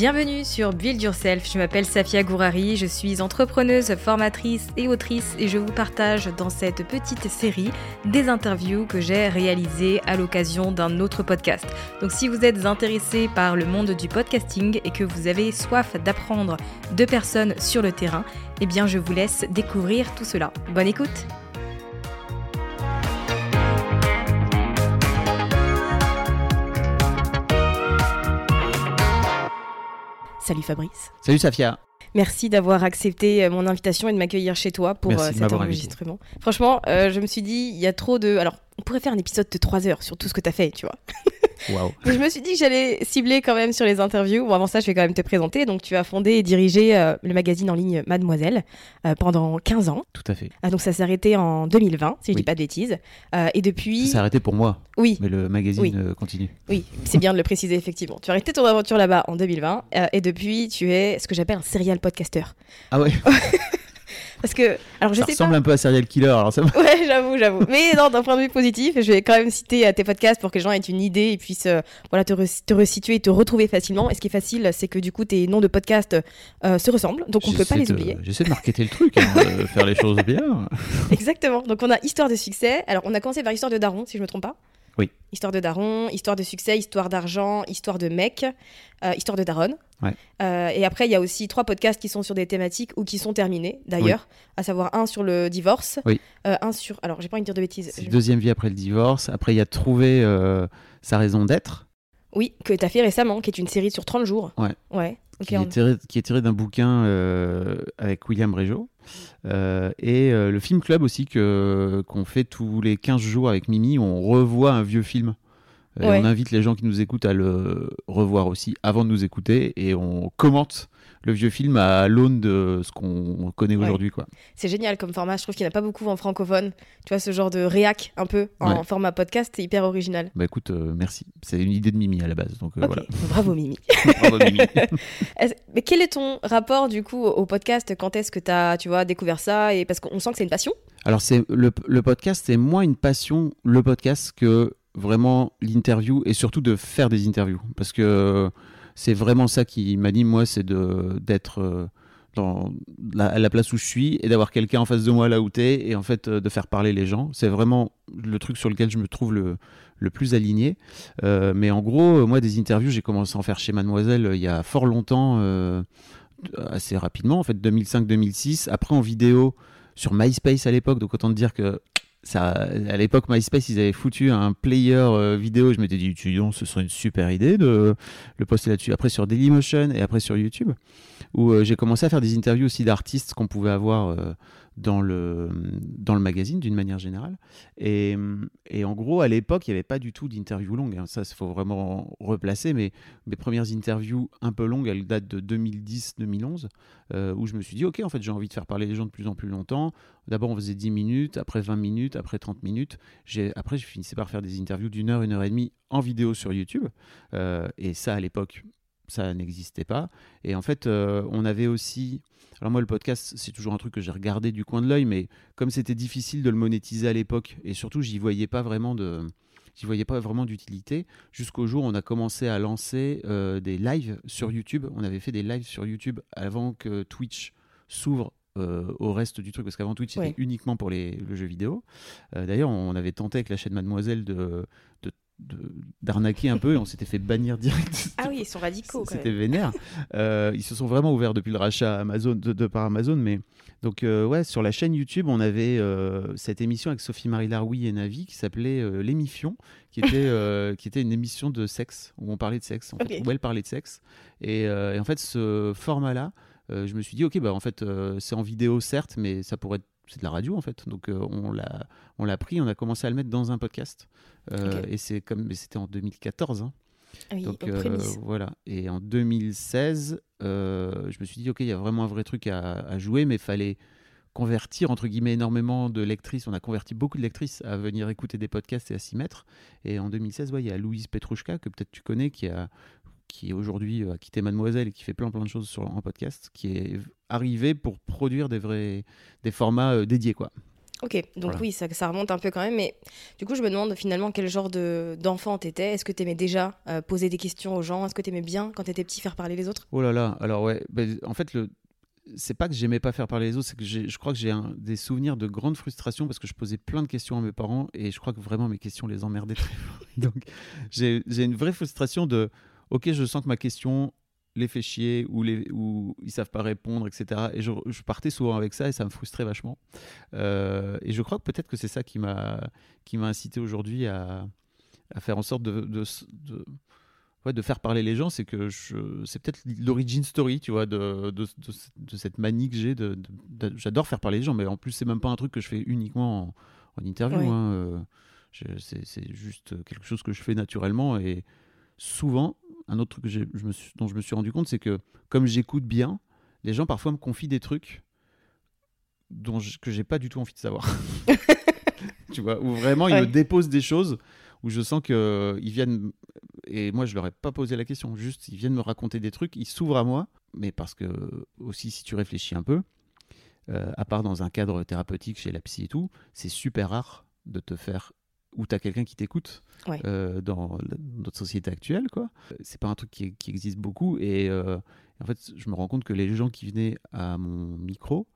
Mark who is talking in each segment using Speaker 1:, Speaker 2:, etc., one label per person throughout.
Speaker 1: Bienvenue sur Build Yourself, je m'appelle Safia Gourari, je suis entrepreneuse, formatrice et autrice et je vous partage dans cette petite série des interviews que j'ai réalisées à l'occasion d'un autre podcast. Donc si vous êtes intéressé par le monde du podcasting et que vous avez soif d'apprendre de personnes sur le terrain, eh bien je vous laisse découvrir tout cela. Bonne écoute Salut Fabrice.
Speaker 2: Salut Safia.
Speaker 1: Merci d'avoir accepté euh, mon invitation et de m'accueillir chez toi pour
Speaker 2: Merci
Speaker 1: euh, cet enregistrement. Franchement, euh, je me suis dit, il y a trop de... Alors, on pourrait faire un épisode de 3 heures sur tout ce que tu as fait, tu vois. Je me suis dit que j'allais cibler quand même sur les interviews. Bon, avant ça, je vais quand même te présenter. Donc, tu as fondé et dirigé euh, le magazine en ligne Mademoiselle euh, pendant 15 ans.
Speaker 2: Tout à fait.
Speaker 1: Ah, donc, ça s'est arrêté en 2020, si je
Speaker 2: Oui.
Speaker 1: dis pas de bêtises. Euh, et depuis...
Speaker 2: Ça s'est arrêté pour moi,
Speaker 1: Oui,
Speaker 2: mais le magazine
Speaker 1: Oui.
Speaker 2: continue.
Speaker 1: oui, c'est bien de le préciser, effectivement. Tu as arrêté ton aventure là-bas en 2020. euh, et depuis, tu es ce que j'appelle un serial podcaster.
Speaker 2: Ah ouais,
Speaker 1: Parce que... Alors, je
Speaker 2: ça
Speaker 1: sais
Speaker 2: ressemble
Speaker 1: pas...
Speaker 2: un peu à Serial Killer, alors ça.
Speaker 1: Ouais, j'avoue, j'avoue. Mais non, d'un point de vue positif, je vais quand même citer euh, tes podcasts pour que les gens aient une idée et puissent euh, voilà, te, re- te resituer et te retrouver facilement. Et ce qui est facile, c'est que du coup, tes noms de podcasts euh, se ressemblent, donc on ne peut pas les oublier.
Speaker 2: J'essaie de marketer le truc, hein, de faire les choses bien.
Speaker 1: Exactement. Donc on a Histoire de succès. Alors on a commencé par Histoire de Daron, si je me trompe pas.
Speaker 2: Oui.
Speaker 1: Histoire de Daron, Histoire de succès, Histoire d'argent, Histoire de mec, euh, Histoire de Daronne.
Speaker 2: Ouais.
Speaker 1: Euh, et après, il y a aussi trois podcasts qui sont sur des thématiques ou qui sont terminés, d'ailleurs, à savoir un sur le divorce,
Speaker 2: Oui.
Speaker 1: euh, un sur... Alors, j'ai pas envie de dire de bêtises.
Speaker 2: C'est
Speaker 1: Je-
Speaker 2: deuxième vie après le divorce. Après, il y a trouvé euh, sa raison d'être,
Speaker 1: Oui, que tu as fait récemment, qui est une série sur 30 jours.
Speaker 2: Ouais.
Speaker 1: Ouais. Ok,
Speaker 2: qui,
Speaker 1: on-
Speaker 2: est tiré, qui est tiré d'un bouquin avec William Régeau. Euh, et euh, le film club aussi que qu'on fait tous les 15 jours avec Mimi, où on revoit un vieux film. Et
Speaker 1: Ouais.
Speaker 2: On invite les gens qui nous écoutent à le revoir aussi avant de nous écouter et on commente le vieux film à l'aune de ce qu'on connaît
Speaker 1: Ouais.
Speaker 2: aujourd'hui. quoi.
Speaker 1: C'est génial comme format. Je trouve qu'il n'y en a pas beaucoup en francophone. Tu vois, ce genre de réac un peu en
Speaker 2: Ouais.
Speaker 1: format podcast, c'est hyper original.
Speaker 2: Bah écoute, euh, merci. C'est une idée de Mimi à la base. Donc euh, voilà.
Speaker 1: bravo Mimi.
Speaker 2: Bravo, Mimi.
Speaker 1: Mais quel est ton rapport du coup au podcast? Quand est-ce que tu as tu vois, découvert ça? Et Parce qu'on sent que c'est une passion.
Speaker 2: Alors c'est le, le podcast, c'est moins une passion le podcast que vraiment l'interview et surtout de faire des interviews parce que c'est vraiment ça qui m'anime moi, c'est d'être euh, dans la, à la place où je suis et d'avoir quelqu'un en face de moi là où t'es et en fait euh, de faire parler les gens. C'est vraiment le truc sur lequel je me trouve le, le plus aligné. Euh, mais en gros, moi des interviews, j'ai commencé à en faire chez Mademoiselle il y a fort longtemps, assez rapidement en fait 2005-2006. Après en vidéo sur MySpace à l'époque, donc autant te dire que à l'époque, MySpace, ils avaient foutu un player euh, vidéo. Je m'étais dit, tu dis, ce serait une super idée de le poster là-dessus. Après sur Dailymotion et après sur YouTube, où euh, j'ai commencé à faire des interviews aussi d'artistes qu'on pouvait avoir euh, dans le, dans le magazine d'une manière générale. Et, et, en gros, à l'époque, il n'y avait pas du tout d'interview longue. Hein. Ça, il faut vraiment replacer. Mais mes premières interviews un peu longues, elles datent de 2010-2011, euh, où je me suis dit, OK, en fait, j'ai envie de faire parler les gens de plus en plus longtemps. D'abord, on faisait 10 minutes, après 20 minutes, après 30 minutes. Après, je finissais par faire des interviews d'une heure, une heure et demie en vidéo sur YouTube. Euh, et ça, à l'époque, ça n'existait pas. Et en fait, euh, on avait aussi. Alors, moi, le podcast, c'est toujours un truc que j'ai regardé du coin de l'œil, mais comme c'était difficile de le monétiser à l'époque, et surtout, j'y voyais pas vraiment de. J'y voyais pas vraiment d'utilité jusqu'au jour où on a commencé à lancer euh, des lives sur YouTube. On avait fait des lives sur YouTube avant que Twitch s'ouvre euh, au reste du truc, parce qu'avant Twitch c'était uniquement pour les, le jeu vidéo. D'ailleurs, on avait tenté avec la chaîne Mademoiselle de, de d'arnaquer un peu et on s'était fait bannir direct.
Speaker 1: Ah oui, ils sont radicaux.
Speaker 2: C'était vénère. Euh, ils se sont vraiment ouverts depuis le rachat Amazon, de, par Amazon. Mais donc, euh, ouais, sur la chaîne YouTube, on avait euh, cette émission avec Sophie-Marie Laroui et Navi qui s'appelait L'émission, qui, était qui était une émission de sexe, où on parlait de sexe, en fait, où elle parlait de sexe. Et, et en fait, ce format-là, je me suis dit, ok, bah, en fait, c'est en vidéo, certes, mais ça pourrait être c'est de la radio en fait. Donc euh, on l'a on l'a pris, on a commencé à le mettre dans un podcast. Euh, et c'est comme mais c'était en 2014. Hein.
Speaker 1: Ah oui,
Speaker 2: Donc euh, voilà. Et en 2016, je me suis dit ok, il y a vraiment un vrai truc à, jouer, mais il fallait convertir entre guillemets énormément de lectrices. On a converti beaucoup de lectrices à venir écouter des podcasts et à s'y mettre. Et en 2016, ouais, il y a Louise Petrouchka que peut-être tu connais qui a qui aujourd'hui a quitté Mademoiselle et qui fait plein plein de choses sur, en podcast, qui est arrivé pour produire des vrais des formats euh, dédiés quoi.
Speaker 1: Ok, donc oui, ça, ça, remonte un peu quand même, mais du coup, je me demande finalement quel genre d'enfant t'étais. Est-ce que t'aimais déjà euh, poser des questions aux gens? Est-ce que t'aimais bien quand t'étais petit faire parler les autres?
Speaker 2: Oh là là, alors ouais, ben, en fait, le, c'est pas que j'aimais pas faire parler les autres, c'est que je crois que j'ai des souvenirs de grande frustration parce que je posais plein de questions à mes parents et je crois que vraiment mes questions les emmerdaient très fort. Donc j'ai une vraie frustration de ok, je sens que ma question les fait chier ou, les, ou ils savent pas répondre, etc. Et je, partais souvent avec ça et ça me frustrait vachement. Euh, et je crois que peut-être que c'est ça qui m'a qui m'a incité aujourd'hui à, à, faire en sorte de, de, de, ouais, de, faire parler les gens. C'est que c'est peut-être l'origin story, tu vois, de, de, cette manie que j'ai. J'adore faire parler les gens, mais en plus c'est même pas un truc que je fais uniquement en, interview. Hein, euh, c'est juste quelque chose que je fais naturellement et souvent un autre truc que je me dont je me suis rendu compte, c'est que comme j'écoute bien, les gens parfois me confient des trucs dont je, que j'ai pas du tout envie de savoir. tu vois, où vraiment ils me déposent des choses où je sens que ils viennent et moi je leur ai pas posé la question, juste ils viennent me raconter des trucs, ils s'ouvrent à moi, mais parce que aussi si tu réfléchis un peu, euh, à part dans un cadre thérapeutique chez la psy et tout, c'est super rare de te faire où tu as quelqu'un qui t'écoute euh, dans notre société actuelle. quoi. C'est pas un truc qui, existe beaucoup. Et euh, en fait, je me rends compte que les gens qui venaient à mon micro,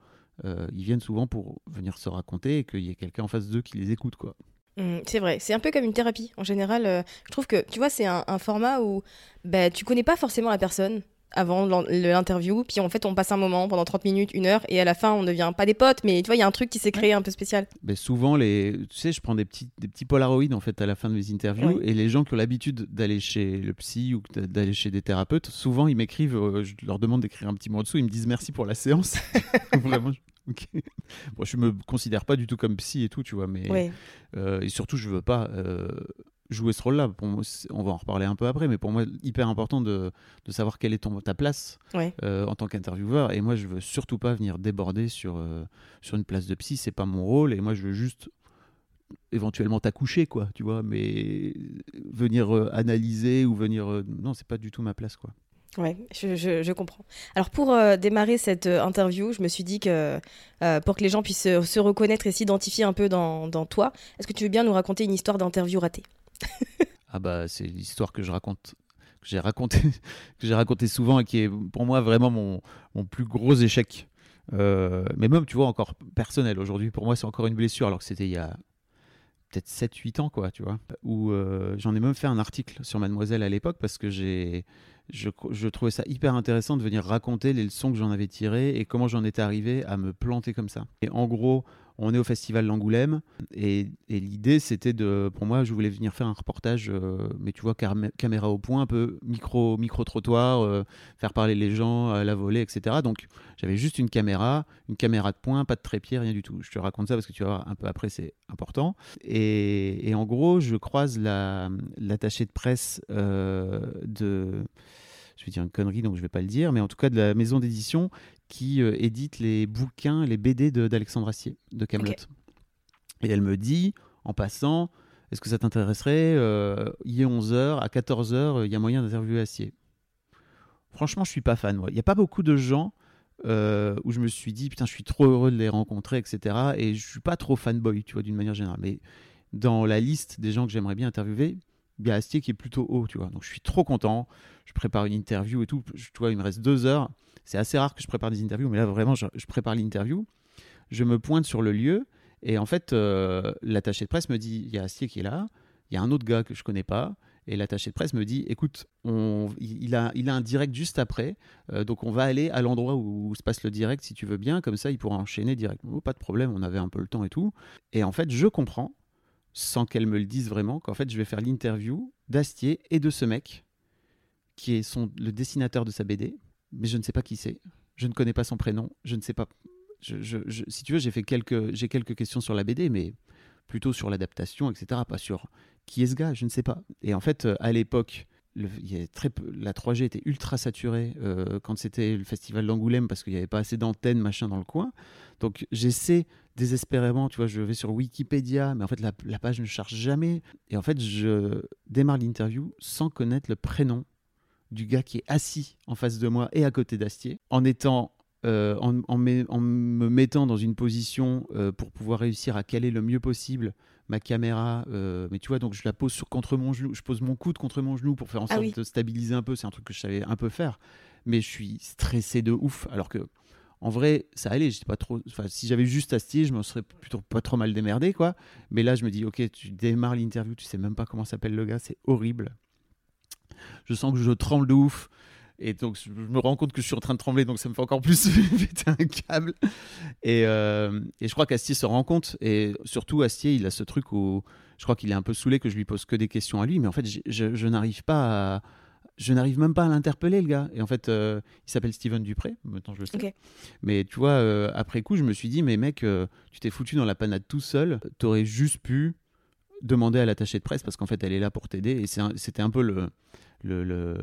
Speaker 2: euh, ils viennent souvent pour venir se raconter et qu'il y ait quelqu'un en face d'eux qui les écoute. quoi.
Speaker 1: Mmh, c'est vrai, c'est un peu comme une thérapie. En général, je trouve que, tu vois, c'est un, format où bah, tu connais pas forcément la personne avant l'interview. Puis en fait, on passe un moment pendant 30 minutes, une heure, et à la fin, on ne devient pas des potes, mais tu vois, il y a un truc qui s'est créé un peu spécial.
Speaker 2: Mais souvent, les, tu sais, je prends des petits, des petits polaroïdes en fait à la fin de mes interviews, et les gens qui ont l'habitude d'aller chez le psy ou d'aller chez des thérapeutes, souvent ils m'écrivent, euh, je leur demande d'écrire un petit mot en dessous, ils me disent merci pour la séance. Vraiment. Bon, je me considère pas du tout comme psy et tout, tu vois, mais euh, et surtout je veux pas euh, jouer ce rôle-là. Pour moi, on va en reparler un peu après, mais pour moi, hyper important de, de savoir quelle est ton, ta place euh, en tant qu'intervieweur. Et moi, je veux surtout pas venir déborder sur, euh, sur une place de psy. C'est pas mon rôle. Et moi, je veux juste éventuellement t'accoucher, quoi, tu vois. Mais venir euh, analyser ou venir. non, c'est pas du tout ma place, quoi.
Speaker 1: Ouais, je, je, comprends. Alors pour démarrer cette interview, je me suis dit que pour que les gens puissent se reconnaître et s'identifier un peu dans, dans toi, est-ce que tu veux bien nous raconter une histoire d'interview ratée?
Speaker 2: ah bah c'est l'histoire que je raconte que j'ai raconté que j'ai raconté souvent et qui est pour moi vraiment mon, mon plus gros échec. Euh, mais même tu vois encore personnel aujourd'hui pour moi c'est encore une blessure alors que c'était il y a peut-être 7 8 ans quoi, tu vois, où euh, j'en ai même fait un article sur mademoiselle à l'époque parce que j'ai je, je, trouvais ça hyper intéressant de venir raconter les leçons que j'en avais tirées et comment j'en étais arrivé à me planter comme ça. Et en gros, on est au festival d'Angoulême et, l'idée c'était de, pour moi, je voulais venir faire un reportage, euh, mais tu vois, caméra au point, un peu micro, micro trottoir, euh, faire parler les gens à la volée, etc. Donc j'avais juste une caméra, une caméra de point, pas de trépied, rien du tout. Je te raconte ça parce que tu vas voir un peu après, c'est important. Et, en gros, je croise la- l'attaché de presse euh, de je vais dire une connerie, donc je vais pas le dire, mais en tout cas de la maison d'édition qui euh, édite les bouquins, les BD d'Alexandre Astier, de Camelot. Et elle me dit, en passant, est-ce que ça t'intéresserait euh, Il est 11h, à 14h, il y a moyen d'interviewer Astier. Franchement, je suis pas fan. moi. Il n'y a pas beaucoup de gens euh, où je me suis dit, putain, je suis trop heureux de les rencontrer, etc. Et je suis pas trop fanboy, tu vois, d'une manière générale. Mais dans la liste des gens que j'aimerais bien interviewer, il y a Astier qui est plutôt haut, tu vois. Donc je suis trop content. Je prépare une interview et tout. Je- tu vois, il me reste deux heures. C'est assez rare que je prépare des interviews, mais là vraiment, je, prépare l'interview. Je me pointe sur le lieu et en fait, euh, l'attaché de presse me dit, il y a Astier qui est là. Il y a un autre gars que je connais pas. Et l'attaché de presse me dit, écoute, on, il, a, un direct juste après, euh, donc on va aller à l'endroit où, se passe le direct si tu veux bien, comme ça il pourra enchaîner direct. Oh, pas de problème, on avait un peu le temps et tout. Et en fait, je comprends, sans qu'elle me le dise vraiment, qu'en fait je vais faire l'interview d'Astier et de ce mec, qui est son, le dessinateur de sa BD, mais je ne sais pas qui c'est. Je ne connais pas son prénom, je ne sais pas. si tu veux, j'ai fait quelques, j'ai quelques questions sur la BD, mais plutôt sur l'adaptation, etc. Pas sur qui est ce gars, je ne sais pas. Et en fait, euh, à l'époque, la 3G était ultra saturée euh, quand c'était le festival d'Angoulême parce qu'il n'y avait pas assez d'antennes, machin, dans le coin. Donc j'essaie désespérément, tu vois, je vais sur Wikipédia, mais en fait la, la page ne charge jamais. Et en fait, je démarre l'interview sans connaître le prénom du gars qui est assis en face de moi et à côté d'Astier, en étant euh, en, en me- en me mettant dans une position euh, pour pouvoir réussir à caler le mieux possible ma caméra. euh, mais tu vois, donc je la pose sur, contre mon genou, je pose mon coude contre mon genou pour faire en
Speaker 1: Ah
Speaker 2: sorte
Speaker 1: oui.
Speaker 2: de stabiliser un peu. C'est un truc que je savais un peu faire, mais je suis stressé de ouf. Alors que en vrai, ça allait. J'étais pas trop. Si j'avais juste Astier, je me serais plutôt pas trop mal démerdé, quoi. Mais là, je me dis, ok, tu démarres l'interview, tu sais même pas comment s'appelle le gars, c'est horrible. Je sens que je tremble de ouf. Et donc, je me rends compte que je suis en train de trembler, donc ça me fait encore plus péter un câble. Et, euh, et je crois qu'Astier se rend compte. Et surtout, Astier, il a ce truc où je crois qu'il est un peu saoulé que je lui pose que des questions à lui. Mais en fait, je, je n'arrive pas à. Je n'arrive même pas à l'interpeller, le gars. Et en fait, euh, il s'appelle Steven Dupré. Maintenant, je le sais. Mais tu vois, euh, après coup, je me suis dit, mais mec, tu t'es foutu dans la panade tout seul. T'aurais juste pu demander à l'attaché de presse parce qu'en fait, elle est là pour t'aider. Et c'est un- c'était un peu le, le,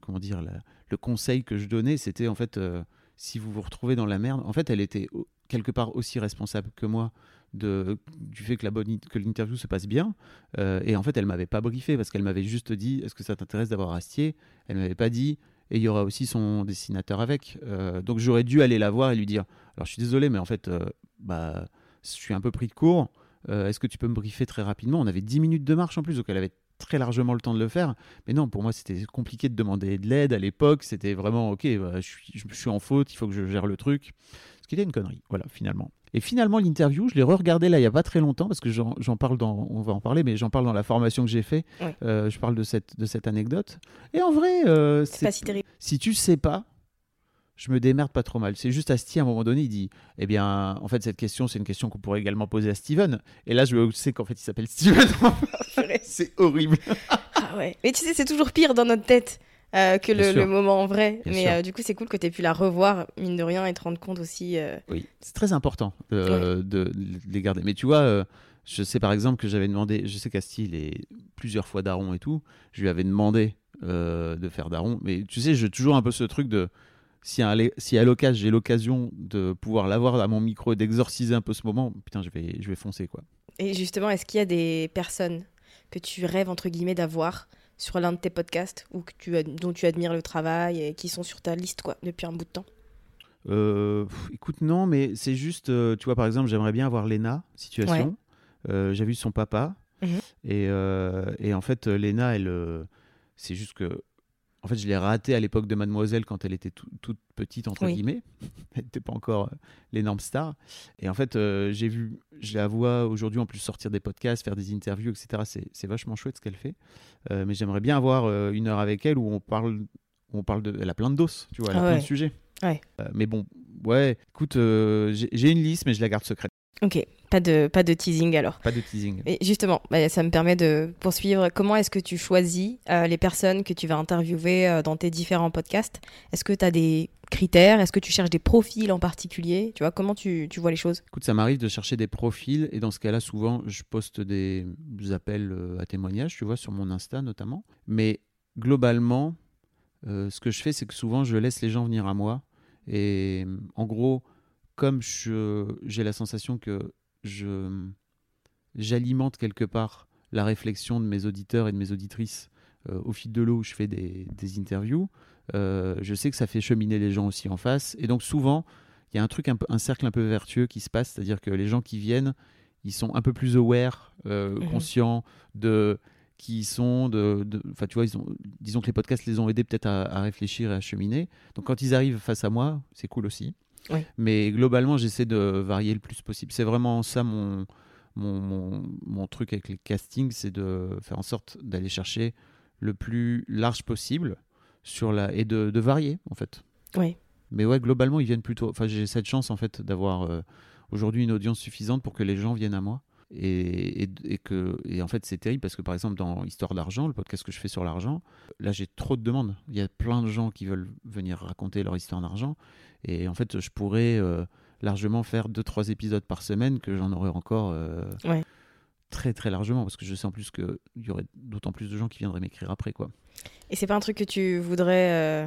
Speaker 2: comment dire, le conseil que je donnais. C'était en fait, euh, si vous vous retrouvez dans la merde, en fait, elle était quelque part aussi responsable que moi du fait que la bonne, que l'interview se passe bien. Euh, et en fait, elle m'avait pas briefé parce qu'elle m'avait juste dit, est-ce que ça t'intéresse d'avoir Astier? Elle m'avait pas dit. Et il y aura aussi son dessinateur avec. Euh, donc j'aurais dû aller la voir et lui dire Alors je suis désolé, mais en fait, bah, je suis un peu pris de court. Est-ce que tu peux me briefer très rapidement? On avait 10 minutes de marche en plus, donc elle avait très largement le temps de le faire. Mais non, pour moi, c'était compliqué de demander de l'aide à l'époque. C'était vraiment Ok, bah, je, suis, je suis en faute, il faut que je gère le truc. Ce qui était une connerie, voilà, finalement. Et finalement, l'interview, je l'ai re-regardé là il n'y a pas très longtemps parce que j'en j'en parle dans, on va en parler, mais j'en parle dans la formation que j'ai fait.
Speaker 1: Ouais.
Speaker 2: Euh, je parle de cette, de cette anecdote. Et en vrai, euh,
Speaker 1: C'est pas si terrible.
Speaker 2: si tu sais pas, je me démerde pas trop mal. C'est juste Asti, à un moment donné, il dit Eh bien, en fait, cette question, c'est une question qu'on pourrait également poser à Steven. Et là, je sais qu'en fait, il s'appelle Steven. C'est horrible.
Speaker 1: Ah ouais. Mais tu sais, c'est toujours pire dans notre tête euh, que le, moment en vrai.
Speaker 2: Bien
Speaker 1: Mais euh, du coup, c'est cool que tu aies pu la revoir, mine de rien, et te rendre compte aussi. euh,
Speaker 2: Oui, c'est très important de, les garder. Mais tu vois, je sais par exemple que j'avais demandé, je sais qu'Asti, il est plusieurs fois daron et tout. Je lui avais demandé de faire daron. Mais tu sais, j'ai toujours un peu ce truc de. Si à, l'é- si à l'occasion j'ai l'occasion de pouvoir l'avoir à mon micro et d'exorciser un peu ce moment, putain, je vais, je vais foncer quoi.
Speaker 1: Et justement, est-ce qu'il y a des personnes que tu rêves, entre guillemets, d'avoir sur l'un de tes podcasts ou que tu, dont tu admires le travail et qui sont sur ta liste quoi, depuis un bout de temps?
Speaker 2: Euh, pff, écoute, non, mais c'est juste, euh, tu vois, par exemple, j'aimerais bien avoir Léna, situation. Euh, J'ai vu son papa.
Speaker 1: Mhm.
Speaker 2: et, et en fait, Léna, elle, c'est juste que. En fait, je l'ai ratée à l'époque de Mademoiselle quand elle était tout- toute petite, entre
Speaker 1: Oui.
Speaker 2: guillemets. Elle n'était pas encore euh, l'énorme star. Et en fait, euh, j'ai vu, je la vois aujourd'hui en plus sortir des podcasts, faire des interviews, etc. C'est- vachement chouette ce qu'elle fait. Euh, mais j'aimerais bien avoir euh, une heure avec elle où on parle, où on parle de. Elle a plein de doses, tu vois, elle a
Speaker 1: Ah
Speaker 2: plein
Speaker 1: ouais.
Speaker 2: de sujets.
Speaker 1: Ouais.
Speaker 2: Mais bon, ouais, écoute, j'ai j'ai une liste, mais je la garde secrète.
Speaker 1: Ok, Pas de, pas de teasing alors.
Speaker 2: Pas de teasing.
Speaker 1: Et justement, bah, ça me permet de poursuivre. Comment est-ce que tu choisis euh, les personnes que tu vas interviewer euh, dans tes différents podcasts? Est-ce que tu as des critères? Est-ce que tu cherches des profils en particulier? Tu vois, comment tu, tu vois les choses?
Speaker 2: Écoute, ça m'arrive de chercher des profils et dans ce cas-là, souvent, je poste des, des appels euh, à témoignages, tu vois, sur mon Insta notamment. Mais globalement, euh, ce que je fais, c'est que souvent, je laisse les gens venir à moi. Et en gros, comme j'ai la sensation que je j'alimente quelque part la réflexion de mes auditeurs et de mes auditrices euh, au fil de l'eau où je fais des, des interviews, euh, je sais que ça fait cheminer les gens aussi en face. Et donc souvent, il y a un truc, un, peu, un cercle un peu vertueux qui se passe, c'est-à-dire que les gens qui viennent, ils sont un peu plus aware, euh,
Speaker 1: Mhm.
Speaker 2: conscients de qui ils sont, de, de- enfin tu vois, ils ont, disons que les podcasts les ont aidés peut-être à, à réfléchir et à cheminer. Donc quand ils arrivent face à moi, c'est cool aussi. Mais globalement, j'essaie de varier le plus possible. C'est vraiment ça mon, mon, mon, mon truc avec les castings, c'est de faire en sorte d'aller chercher le plus large possible sur la et de, de varier en fait.
Speaker 1: Oui.
Speaker 2: Mais ouais, globalement, ils viennent plutôt. Enfin, j'ai cette chance en fait d'avoir euh, aujourd'hui une audience suffisante pour que les gens viennent à moi. Et, et, et que et en fait c'est terrible parce que par exemple dans Histoire d'argent, le podcast que je fais sur l'argent, là j'ai trop de demandes. Il y a plein de gens qui veulent venir raconter leur histoire d'argent et en fait je pourrais euh, largement faire deux trois épisodes par semaine que j'en aurais encore euh,
Speaker 1: Ouais.
Speaker 2: très très largement parce que je sais en plus qu'il y aurait d'autant plus de gens qui viendraient m'écrire après quoi.
Speaker 1: Et c'est pas un truc que tu voudrais euh,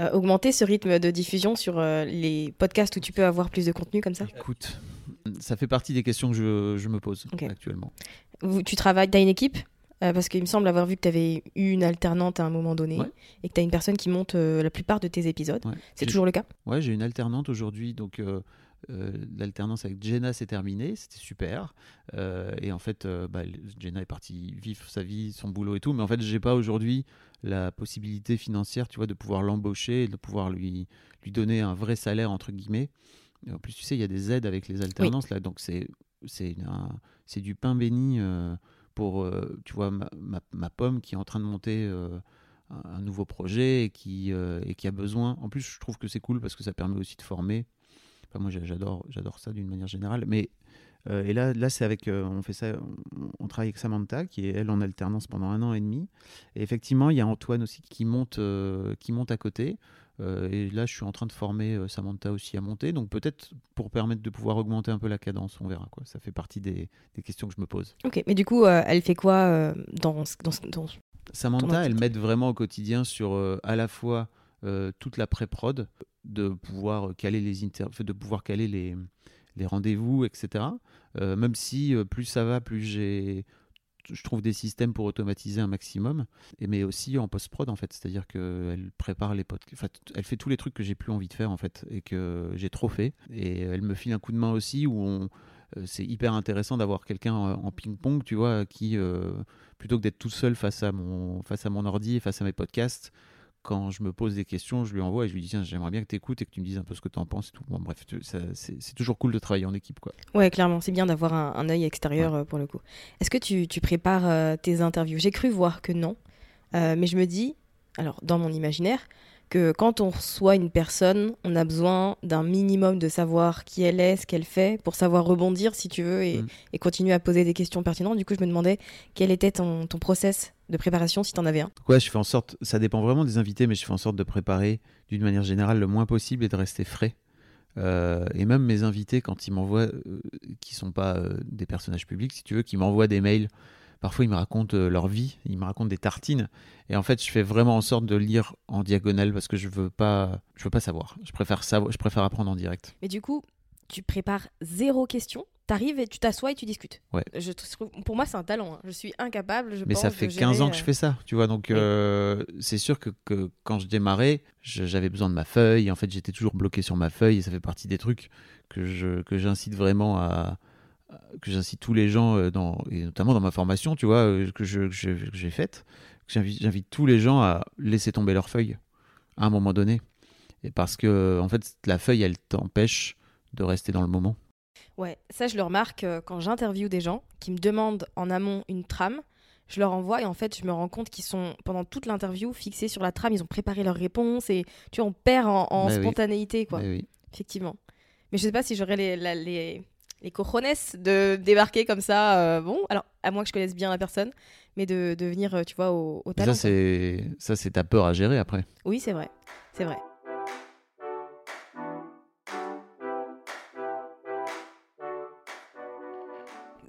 Speaker 1: euh, augmenter ce rythme de diffusion sur euh, les podcasts où tu peux avoir plus de contenu comme ça?
Speaker 2: Écoute, ça fait partie des questions que je, je me pose actuellement.
Speaker 1: Vous- Tu travailles, tu as une équipe Euh, Parce qu'il me semble avoir vu que tu avais eu une alternante à un moment donné
Speaker 2: Ouais.
Speaker 1: et que tu as une personne qui monte euh, la plupart de tes épisodes.
Speaker 2: Ouais.
Speaker 1: C'est toujours le cas
Speaker 2: Ouais, j'ai une alternante aujourd'hui, donc euh, l'alternance avec Jenna s'est terminée, c'était super. Euh, et en fait, euh, bah, Jenna est partie vivre sa vie, son boulot et tout, mais en fait, j'ai pas aujourd'hui la possibilité financière, tu vois, de pouvoir l'embaucher, de pouvoir lui lui donner un vrai salaire entre guillemets. Et en plus, tu sais, il y a des aides avec les alternances là, donc c'est du pain béni euh, pour euh, tu vois ma, ma- ma pomme qui est en train de monter. euh, un nouveau projet et qui, et qui a besoin. En plus, je trouve que c'est cool parce que ça permet aussi de former. Enfin, moi, j'a- j'adore, ça d'une manière générale. Mais et là, là, c'est avec, on fait ça, on, on travaille avec Samantha qui est elle en alternance pendant un an et demi. Et effectivement, il y a Antoine aussi qui monte, qui monte à côté. Euh, et là, je suis en train de former euh, Samantha aussi à monter. Donc peut-être pour permettre de pouvoir augmenter un peu la cadence, on verra quoi. Ça fait partie des, des questions que je me pose.
Speaker 1: Ok, mais du coup, euh, elle fait quoi dans, ce- dans,
Speaker 2: Samantha, elle m'aide vraiment au quotidien sur à la fois toute la pré-prod, de pouvoir caler les inter- de pouvoir caler les, les rendez-vous, etc. Euh, même si euh, plus ça va, plus j'ai je trouve des systèmes pour automatiser un maximum, et, mais aussi en post-prod en fait, c'est-à-dire qu'elle prépare les t- elle fait tous les trucs que j'ai plus envie de faire en fait, et que j'ai trop fait, et elle me file un coup de main aussi où on, euh, c'est hyper intéressant d'avoir quelqu'un en en ping-pong, tu vois, qui, euh, plutôt que d'être tout seul face à, mon, face à mon ordi et face à mes podcasts, quand je me pose des questions, je lui envoie et je lui dis tiens, j'aimerais bien que tu écoutes et que tu me dises un peu ce que tu en penses et tout. Bon, bref, c'est toujours cool de travailler en équipe, quoi.
Speaker 1: Ouais, clairement, c'est bien d'avoir un, un œil extérieur euh, pour le coup. Est-ce que tu, tu prépares euh, tes interviews? J'ai cru voir que non, Euh, mais je me dis, alors dans mon imaginaire, que quand on reçoit une personne, on a besoin d'un minimum de savoir qui elle est, ce qu'elle fait, pour savoir rebondir si tu veux et,
Speaker 2: Mm.
Speaker 1: et continuer à poser des questions pertinentes. Du coup, je me demandais quel était ton, ton process de préparation si tu en avais un?
Speaker 2: Ouais, je fais en sorte, ça dépend vraiment des invités, mais je fais en sorte de préparer d'une manière générale le moins possible et de rester frais. Euh, et même mes invités, quand ils m'envoient, euh, qui sont pas euh, des personnages publics, si tu veux, qui m'envoient des mails, parfois ils me racontent euh, leur vie, ils me racontent des tartines. Et en fait, je fais vraiment en sorte de lire en diagonale parce que je veux pas, je veux pas savoir. Je préfère savoir, je préfère apprendre en direct.
Speaker 1: Mais du coup, tu prépares zéro question, t'arrives et tu t'assois et tu discutes.
Speaker 2: Ouais.
Speaker 1: Je trouve, pour moi, c'est un talent. hein. Je suis incapable. Je
Speaker 2: Mais
Speaker 1: pense,
Speaker 2: ça fait
Speaker 1: gérer,
Speaker 2: 15 ans que
Speaker 1: euh,
Speaker 2: je fais ça, tu vois. Donc,
Speaker 1: Oui.
Speaker 2: euh, c'est sûr que, que quand je démarrais, j'avais besoin de ma feuille. En fait, j'étais toujours bloqué sur ma feuille et ça fait partie des trucs que je que j'incite vraiment à- que j'incite tous les gens euh, dans et notamment dans ma formation, tu vois, euh, que j'ai faite. que J'invite tous les gens à laisser tomber leur feuille à un moment donné. Et parce que en fait, la feuille, elle t'empêche de rester dans le moment.
Speaker 1: Ouais, ça je le remarque euh, quand j'interviewe des gens qui me demandent en amont une trame, je leur envoie et en fait je me rends compte qu'ils sont pendant toute l'interview fixés sur la trame, ils ont préparé leurs réponses et tu vois, on perd en, en
Speaker 2: oui.
Speaker 1: spontanéité quoi,
Speaker 2: oui.
Speaker 1: effectivement. Mais je sais pas si j'aurais les, les cojones de débarquer comme ça. euh, bon, alors, à moins que je connaisse bien la personne, mais de, de venir, euh, tu vois, au, au
Speaker 2: Mais
Speaker 1: talent.
Speaker 2: Ça, c'est ça, c'est ta peur à gérer après.
Speaker 1: Oui, c'est vrai. C'est vrai.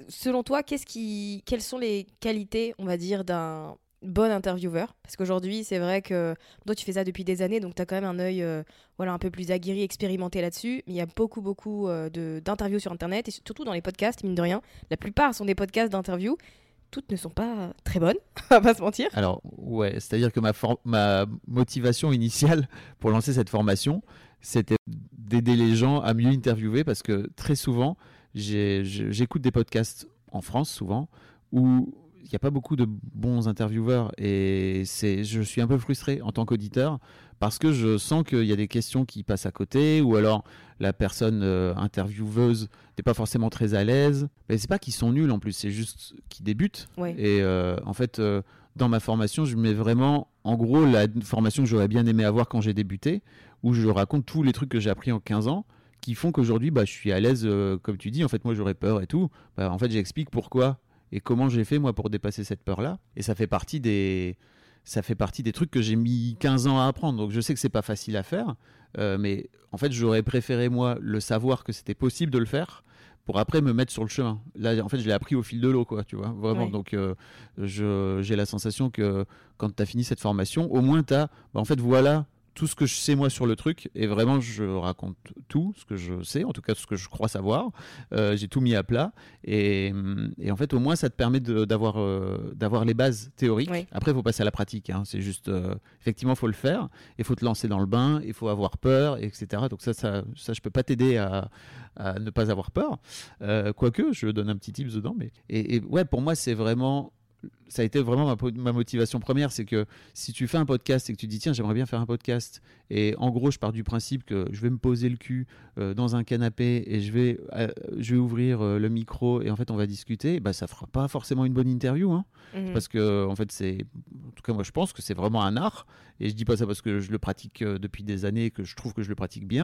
Speaker 1: Selon toi, qu'est-ce qui, quelles sont les qualités, on va dire, d'un bon intervieweur Parce qu'aujourd'hui, c'est vrai que toi, tu fais ça depuis des années, donc tu as quand même un œil euh, voilà, un peu plus aguerri, expérimenté là-dessus. Mais il y a beaucoup, beaucoup euh, d'interviews sur Internet, et surtout dans les podcasts, mine de rien. La plupart sont des podcasts d'interviews. Toutes ne sont pas très bonnes, on va pas se mentir.
Speaker 2: Alors, ouais, c'est-à-dire que ma, ma motivation initiale pour lancer cette formation, c'était d'aider les gens à mieux interviewer parce que très souvent, j'écoute des podcasts en France, souvent, où n'y a pas beaucoup de bons intervieweurs et c'est, je suis un peu frustré en tant qu'auditeur parce que je sens qu'il y a des questions qui passent à côté ou alors la personne euh, intervieweuse n'est pas forcément très à l'aise. Mais c'est pas qu'ils sont nuls en plus, c'est juste qu'ils débutent.
Speaker 1: Ouais.
Speaker 2: Et euh, en fait, euh, dans ma formation, je mets vraiment, en gros, la formation que j'aurais bien aimé avoir quand j'ai débuté, où je raconte tous les trucs que j'ai appris en 15 ans, qui font qu'aujourd'hui, bah, je suis à l'aise, comme tu dis. En fait, moi, j'aurais peur et tout. Bah, en fait, j'explique pourquoi et comment j'ai fait, moi, pour dépasser cette peur-là? Et ça fait partie des... Ça fait partie des trucs que j'ai mis 15 ans à apprendre. Donc je sais que c'est pas facile à faire, euh, mais en fait j'aurais préféré moi le savoir que c'était possible de le faire pour après me mettre sur le chemin. Là, en fait, je l'ai appris au fil de l'eau, quoi, tu vois, vraiment. Donc, euh, j'ai la sensation que quand tu as fini cette formation, au moins tu as, en fait, voilà tout ce que je sais moi sur le truc, et vraiment, je raconte tout ce que je sais, en tout cas, ce que je crois savoir. Euh, j'ai tout mis à plat, et, et en fait, au moins, ça te permet d'avoir euh, d'avoir les bases théoriques.
Speaker 1: Oui.
Speaker 2: Après, il faut passer à la pratique. hein. C'est juste, euh, effectivement, il faut le faire, il faut te lancer dans le bain, il faut avoir peur, etc. Donc ça, ça, ça je peux pas t'aider à, à ne pas avoir peur. Euh, quoique, je donne un petit tips dedans. Mais... Et, et ouais, pour moi, c'est vraiment. Ça a été vraiment ma, motivation première. C'est que si tu fais un podcast et que tu dis, tiens, j'aimerais bien faire un podcast, et en gros, je pars du principe que je vais me poser le cul euh, dans un canapé et je vais, euh, je vais ouvrir euh, le micro et en fait, on va discuter, bah, ça fera pas forcément une bonne interview. Hein,
Speaker 1: Mhm.
Speaker 2: parce que, en fait, c'est. En tout cas, moi, je pense que c'est vraiment un art. Et je dis pas ça parce que je le pratique depuis des années et que je trouve que je le pratique bien.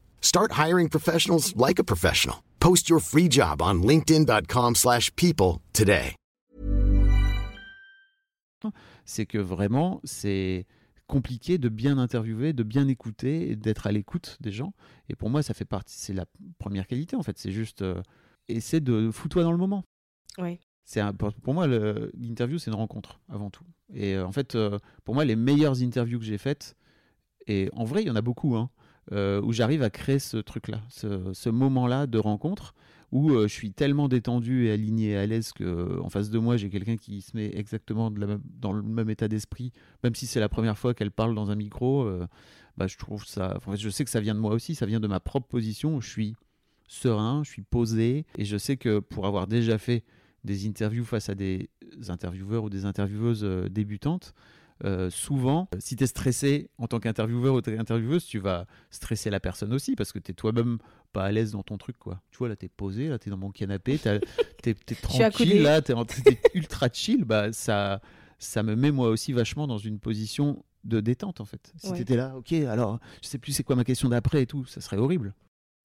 Speaker 3: Start hiring professionals like a professional. Post your free job on linkedin.com/people slash people today.
Speaker 2: c'est que vraiment, c'est compliqué de bien interviewer, de bien écouter et d'être à l'écoute des gens. Et pour moi, ça fait partie, c'est la première qualité en fait. C'est juste euh, essaie de fous-toi dans le moment.
Speaker 1: Ouais.
Speaker 2: C'est pour moi, l'interview, c'est une rencontre avant tout. Et euh, en fait, euh, pour moi, les meilleures interviews que j'ai faites, et en vrai, il y en a beaucoup, hein, euh, où j'arrive à créer ce truc-là, ce, moment-là de rencontre, où euh, je suis tellement détendu et aligné et à l'aise que euh, en face de moi, j'ai quelqu'un qui se met exactement dans le même état d'esprit, même si c'est la première fois qu'elle parle dans un micro. bah, je trouve ça. En je sais que ça vient de moi aussi, ça vient de ma propre position. où Je suis serein, je suis posé, et je sais que pour avoir déjà fait des interviews face à des intervieweurs ou des intervieweuses débutantes, euh, souvent, euh, si tu es stressé en tant qu'intervieweur ou intervieweuse, tu vas stresser la personne aussi parce que tu es toi-même pas à l'aise dans ton truc. quoi. Tu vois, là, tu es posé, là, tu es dans mon canapé, tu es, tranquille, là, tu es, ultra chill. Bah, ça, ça me met moi aussi vachement dans une position de détente en fait. Si
Speaker 1: Ouais.
Speaker 2: tu étais là, ok, alors je sais plus c'est quoi ma question d'après et tout, ça serait horrible.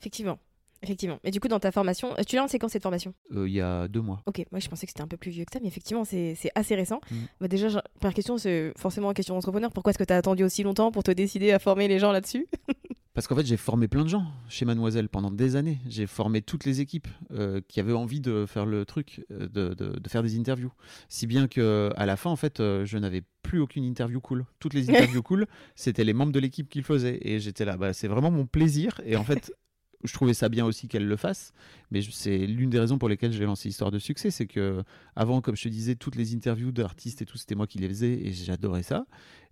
Speaker 1: Effectivement. Effectivement. Et du coup, dans ta formation, euh, tu l'as lancé quand cette formation?
Speaker 2: Euh, Il y a deux mois.
Speaker 1: Ok, moi je pensais que c'était un peu plus vieux que ça, mais effectivement, c'est assez récent.
Speaker 2: Mm.
Speaker 1: Bah, déjà, première question, c'est forcément une question d'entrepreneur. Pourquoi est-ce que tu as attendu aussi longtemps pour te décider à former les gens là-dessus?
Speaker 2: Parce qu'en fait, j'ai formé plein de gens chez Mademoiselle pendant des années. J'ai formé toutes les équipes euh, qui avaient envie de faire le truc, de, de- de faire des interviews. Si bien que à la fin, en fait, je n'avais plus aucune interview cool. Toutes les interviews cool, c'était les membres de l'équipe qui le faisaient. Et j'étais là, bah, c'est vraiment mon plaisir. Et en fait, je trouvais ça bien aussi qu'elle le fasse. Mais c'est l'une des raisons pour lesquelles j'ai lancé Histoire de succès. C'est que avant, comme je te disais, toutes les interviews d'artistes et tout, c'était moi qui les faisais et j'adorais ça.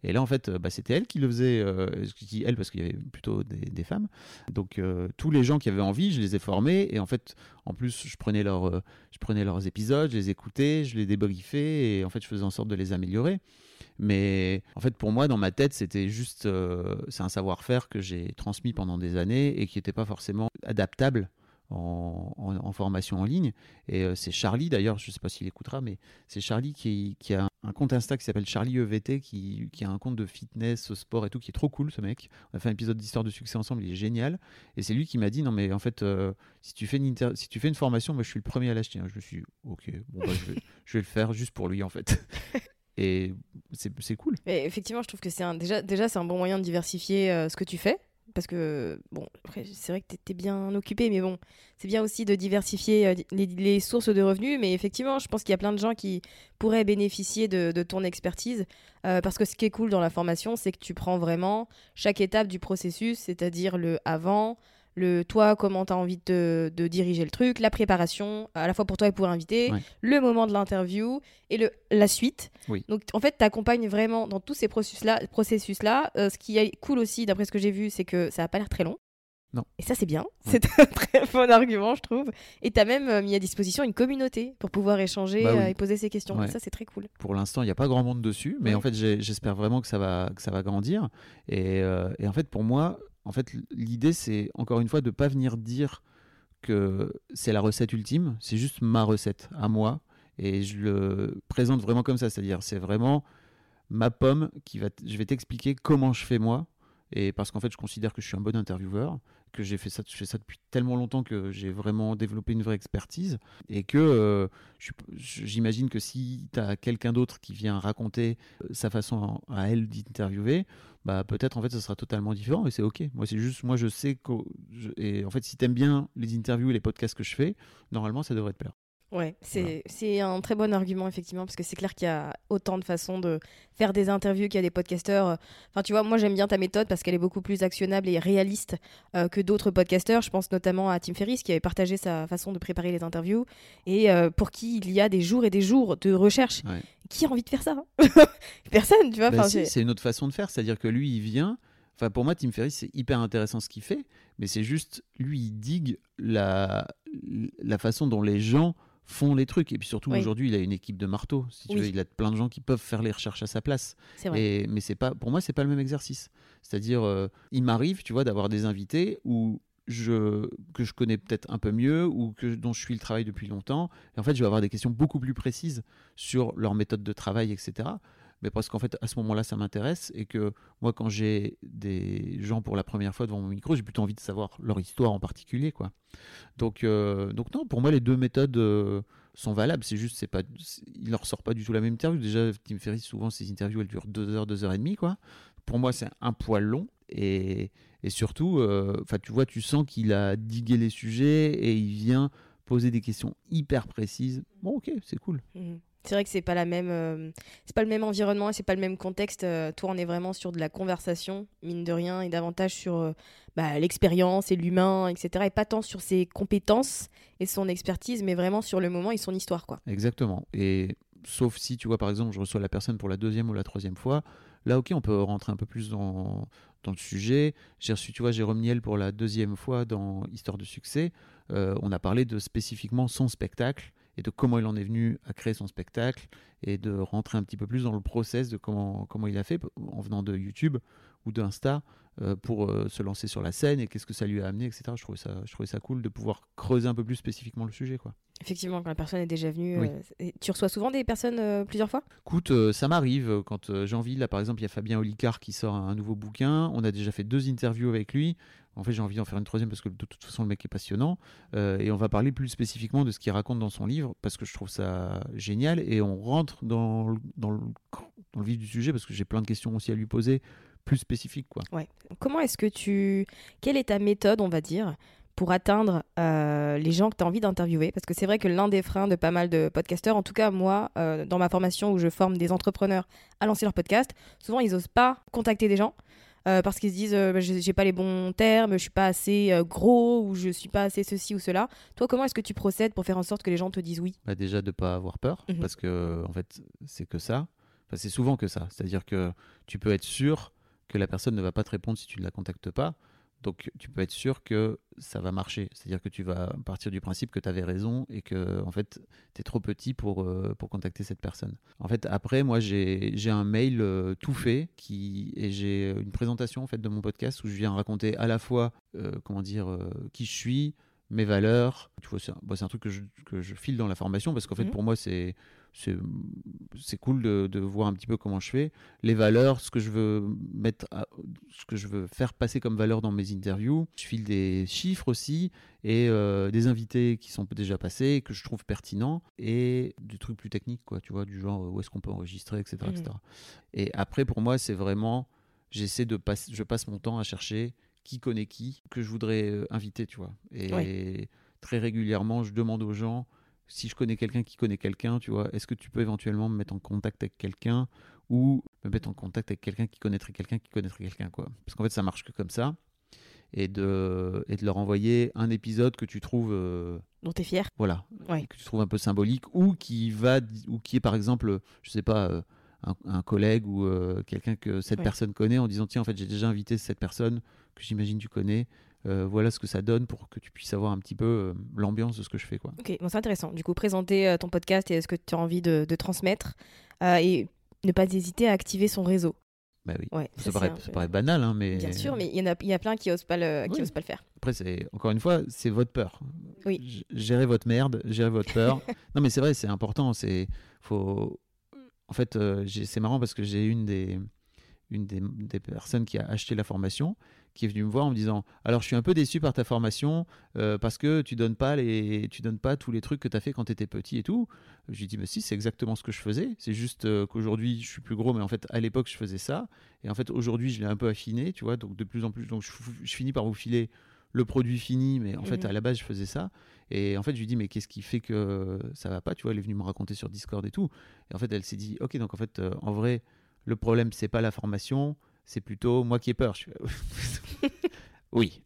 Speaker 2: Et là, en fait, euh, bah, c'était elle qui le faisait. euh, je dis elle parce qu'il y avait plutôt des, femmes. Donc, euh, tous les gens qui avaient envie, je les ai formés. Et en fait, en plus, je prenais, leur, euh, je prenais leurs épisodes, je les écoutais, je les débriefais. Et en fait, je faisais en sorte de les améliorer. Mais en fait, pour moi, dans ma tête, c'était juste. euh, c'est un savoir-faire que j'ai transmis pendant des années et qui n'était pas forcément adaptable. En, formation en ligne. Et euh, c'est Charlie, d'ailleurs, je ne sais pas s'il écoutera, mais c'est Charlie qui, a un compte Insta qui s'appelle Charlie EVT, qui, a un compte de fitness, sport et tout, qui est trop cool, ce mec. On a fait un épisode d'histoire de succès ensemble, il est génial. Et c'est lui qui m'a dit non, mais en fait, euh, si, tu fais une si tu fais une formation, moi je suis le premier à l'acheter. hein. Je me suis dit, ok, bah, je vais le faire juste pour lui, en fait. Et c'est cool.
Speaker 1: Effectivement, je trouve que c'est un, déjà, déjà c'est un bon moyen de diversifier euh, ce que tu fais. Parce que, bon, c'est vrai que tu bien occupé, mais bon, c'est bien aussi de diversifier euh, les, sources de revenus. Mais effectivement, je pense qu'il y a plein de gens qui pourraient bénéficier de, de ton expertise. euh, parce que ce qui est cool dans la formation, c'est que tu prends vraiment chaque étape du processus, c'est-à-dire le avant, le toi, comment tu as envie de, de diriger le truc, la préparation, à la fois pour toi et pour l'invité,
Speaker 2: Ouais.
Speaker 1: le moment de l'interview et le, la suite.
Speaker 2: Oui.
Speaker 1: Donc en fait, tu accompagnes vraiment dans tous ces processus-là. Processus -là. Euh, ce qui est cool aussi, d'après ce que j'ai vu, c'est que ça n'a pas l'air très long.
Speaker 2: Non.
Speaker 1: Et ça, c'est bien. C'est un très bon argument, je trouve. Et tu as même euh, mis à disposition une communauté pour pouvoir échanger
Speaker 2: Bah oui.
Speaker 1: euh, et poser ses questions.
Speaker 2: Ouais.
Speaker 1: Ça, c'est très cool.
Speaker 2: Pour l'instant, il n'y a pas grand monde dessus, mais
Speaker 1: Ouais.
Speaker 2: en fait, j'espère vraiment que ça va, que ça va grandir. Et, euh, et en fait, pour moi, en fait, l'idée, c'est encore une fois de pas venir dire que c'est la recette ultime. C'est juste ma recette à moi, et je le présente vraiment comme ça. C'est-à-dire, c'est vraiment ma pomme qui va. Je vais t'expliquer comment je fais moi. Et parce qu'en fait, je considère que je suis un bon intervieweur, que j'ai fait ça, je fais ça depuis tellement longtemps que j'ai vraiment développé une vraie expertise, et que euh, j'imagine que si tu as quelqu'un d'autre qui vient raconter euh, sa façon à elle d'interviewer, bah peut-être en fait ce sera totalement différent et c'est ok. Moi c'est juste, moi je sais que et en fait si t'aimes bien les interviews et les podcasts que je fais, normalement ça devrait te plaire.
Speaker 1: Ouais, c'est un très bon argument, effectivement, parce que c'est clair qu'il y a autant de façons de faire des interviews qu'il y a des podcasteurs. Enfin, tu vois, moi j'aime bien ta méthode parce qu'elle est beaucoup plus actionnable et réaliste euh, que d'autres podcasteurs. Je pense notamment à Tim Ferriss qui avait partagé sa façon de préparer les interviews et euh, pour qui il y a des jours et des jours de recherche.
Speaker 2: Ouais.
Speaker 1: Qui a envie de faire ça Personne, tu vois.
Speaker 2: Bah si,
Speaker 1: c'est
Speaker 2: une autre façon de faire, c'est-à-dire que lui il vient. Enfin, pour moi, Tim Ferriss, c'est hyper intéressant ce qu'il fait, mais c'est juste, lui, il digue la, la façon dont les gens font les trucs. Et puis surtout,
Speaker 1: Oui.
Speaker 2: aujourd'hui, il a une équipe de marteaux. Si tu
Speaker 1: Oui.
Speaker 2: veux, il a plein de gens qui peuvent faire les recherches à sa place.
Speaker 1: c'est vrai.
Speaker 2: Et, mais c'est pas, pour moi, c'est pas le même exercice. C'est-à-dire, euh, il m'arrive, tu vois, d'avoir des invités où je, que je connais peut-être un peu mieux ou que, dont je suis le travail depuis longtemps. Et en fait, je vais avoir des questions beaucoup plus précises sur leur méthode de travail, etc. Mais parce qu'en fait, à ce moment-là, ça m'intéresse et que moi, quand j'ai des gens pour la première fois devant mon micro, j'ai plutôt envie de savoir leur histoire en particulier, quoi. Donc, euh, donc non, pour moi, les deux méthodes euh, sont valables. C'est juste, c'est pas, il leur sort pas du tout la même interview. Déjà, Tim Ferriss, souvent, ses interviews, elles durent deux heures, deux heures et demie, quoi. Pour moi, c'est un poil long et, et surtout, euh, enfin, tu vois, tu sens qu'il a digué les sujets et il vient poser des questions hyper précises. Bon, ok, c'est cool.
Speaker 1: Mhm. C'est vrai que c'est pas la même, euh, c'est pas le même environnement et c'est pas le même contexte. Euh, toi, on est vraiment sur de la conversation, mine de rien, et davantage sur euh, bah, l'expérience et l'humain, etc. Et pas tant sur ses compétences et son expertise, mais vraiment sur le moment et son histoire, quoi.
Speaker 2: Exactement. Et sauf si, tu vois, par exemple, je reçois la personne pour la deuxième ou la troisième fois, là, ok, on peut rentrer un peu plus dans, dans le sujet. J'ai reçu, tu vois, Jérôme Niel pour la deuxième fois dans Histoire de succès. Euh, on a parlé de spécifiquement son spectacle et de comment il en est venu à créer son spectacle et de rentrer un petit peu plus dans le process de comment, comment il a fait en venant de YouTube ou d'Insta pour euh, se lancer sur la scène et qu'est-ce que ça lui a amené, etc. Je trouvais ça, je trouvais ça cool de pouvoir creuser un peu plus spécifiquement le sujet, quoi.
Speaker 1: Effectivement, quand la personne est déjà venue.
Speaker 2: Oui.
Speaker 1: euh, tu reçois souvent des personnes euh, plusieurs fois?
Speaker 2: Écoute, euh, ça m'arrive euh, quand euh, j'ai envie. Là, par exemple, il y a Fabien Olicard qui sort un, un nouveau bouquin. On a déjà fait deux interviews avec lui. En fait, j'ai envie d'en faire une troisième parce que de toute façon, le mec est passionnant. Euh, et on va parler plus spécifiquement de ce qu'il raconte dans son livre parce que je trouve ça génial. Et on rentre dans, le- dans, le, dans le vif du sujet parce que j'ai plein de questions aussi à lui poser, plus spécifiques. Quoi.
Speaker 1: Ouais. Comment est-ce que tu. Quelle est ta méthode, on va dire, pour atteindre euh, les gens que tu as envie d'interviewer? Parce que c'est vrai que l'un des freins de pas mal de podcasteurs, en tout cas moi, euh, dans ma formation où je forme des entrepreneurs à lancer leur podcast, souvent ils osent pas contacter des gens. euh, parce qu'ils se disent bah, j'ai pas les bons termes, je suis pas assez gros ou je suis pas assez ceci ou cela. Toi, comment est-ce que tu procèdes pour faire en sorte que les gens te disent oui?
Speaker 2: Bah, déjà, de pas avoir peur
Speaker 1: Mhm.
Speaker 2: parce que, en fait, c'est que ça. Enfin, c'est souvent que ça. C'est-à-dire que tu peux être sûr que la personne ne va pas te répondre si tu ne la contactes pas. Donc, tu peux être sûr que ça va marcher. C'est-à-dire que tu vas partir du principe que tu avais raison et que, en fait, tu es trop petit pour, euh, pour contacter cette personne. En fait, après, moi, j'ai un mail euh, tout fait qui, et j'ai une présentation en fait, de mon podcast où je viens raconter à la fois, euh, comment dire, qui je suis, mes valeurs. Tu vois, c'est un, bon, c'est un truc que je, que je file dans la formation parce qu'en fait,
Speaker 1: Mhm.
Speaker 2: pour moi, c'est c'est cool de, de voir un petit peu comment je fais les valeurs ce que je veux mettre à- ce que je veux faire passer comme valeur dans mes interviews je file des chiffres aussi et euh, des invités qui sont déjà passés que je trouve pertinents et du truc plus technique quoi tu vois du genre où est-ce qu'on peut enregistrer etc
Speaker 1: Mhm.
Speaker 2: etc et après pour moi c'est vraiment j'essaie de passer je passe mon temps à chercher qui connaît qui que je voudrais euh, inviter tu vois et très régulièrement je demande aux gens si je connais quelqu'un qui connaît quelqu'un, tu vois, est-ce que tu peux éventuellement me mettre en contact avec quelqu'un ou me mettre en contact avec quelqu'un qui connaîtrait quelqu'un qui connaîtrait quelqu'un, quoi. Parce qu'en fait, ça marche que comme ça. Et de, et de leur envoyer un épisode que tu trouves, euh,
Speaker 1: Dont tu es fier
Speaker 2: voilà,
Speaker 1: Ouais.
Speaker 2: que tu trouves un peu symbolique ou qui va, ou qui est par exemple, je sais pas, euh, un, un collègue ou euh, quelqu'un que cette
Speaker 1: Ouais.
Speaker 2: personne connaît en disant tiens, en fait, j'ai déjà invité cette personne que j'imagine tu connais. Euh, voilà ce que ça donne pour que tu puisses avoir un petit peu euh, l'ambiance de ce que je fais, quoi.
Speaker 1: Ok, bon, c'est intéressant. Du coup, présenter euh, ton podcast et ce que tu as envie de, de transmettre et ne pas hésiter à activer son réseau.
Speaker 2: Bah oui.
Speaker 1: Ouais,
Speaker 2: Ça,
Speaker 1: ça,
Speaker 2: paraît, ça paraît banal, hein, mais
Speaker 1: Bien sûr, mais il y en a, y a plein qui osent pas le, qui
Speaker 2: Oui.
Speaker 1: osent pas le faire.
Speaker 2: après, c'est encore une fois, c'est votre peur.
Speaker 1: Oui.
Speaker 2: Gérez votre merde, gérez votre peur. non, mais c'est vrai, c'est important. C'est faut. En fait, euh, c'est marrant parce que j'ai une des une des, des personnes qui a acheté la formation qui est venue me voir en me disant alors je suis un peu déçu par ta formation euh, parce que tu donnes pas les tu donnes pas tous les trucs que tu as fait quand tu étais petit et tout je lui dis mais si c'est exactement ce que je faisais. C'est juste euh, qu'aujourd'hui je suis plus gros mais en fait à l'époque je faisais ça. Et en fait aujourd'hui je l'ai un peu affiné tu vois donc de plus en plus. Donc je, je finis par vous filer le produit fini mais en fait
Speaker 1: Mhm.
Speaker 2: à la base je faisais ça et en fait je lui dis mais qu'est-ce qui fait que ça va pas tu vois? Elle est venue me raconter sur Discord et tout. Et en fait elle s'est dit ok donc en fait euh, en vrai le problème c'est pas la formation c'est plutôt moi qui ai peur. Je oui.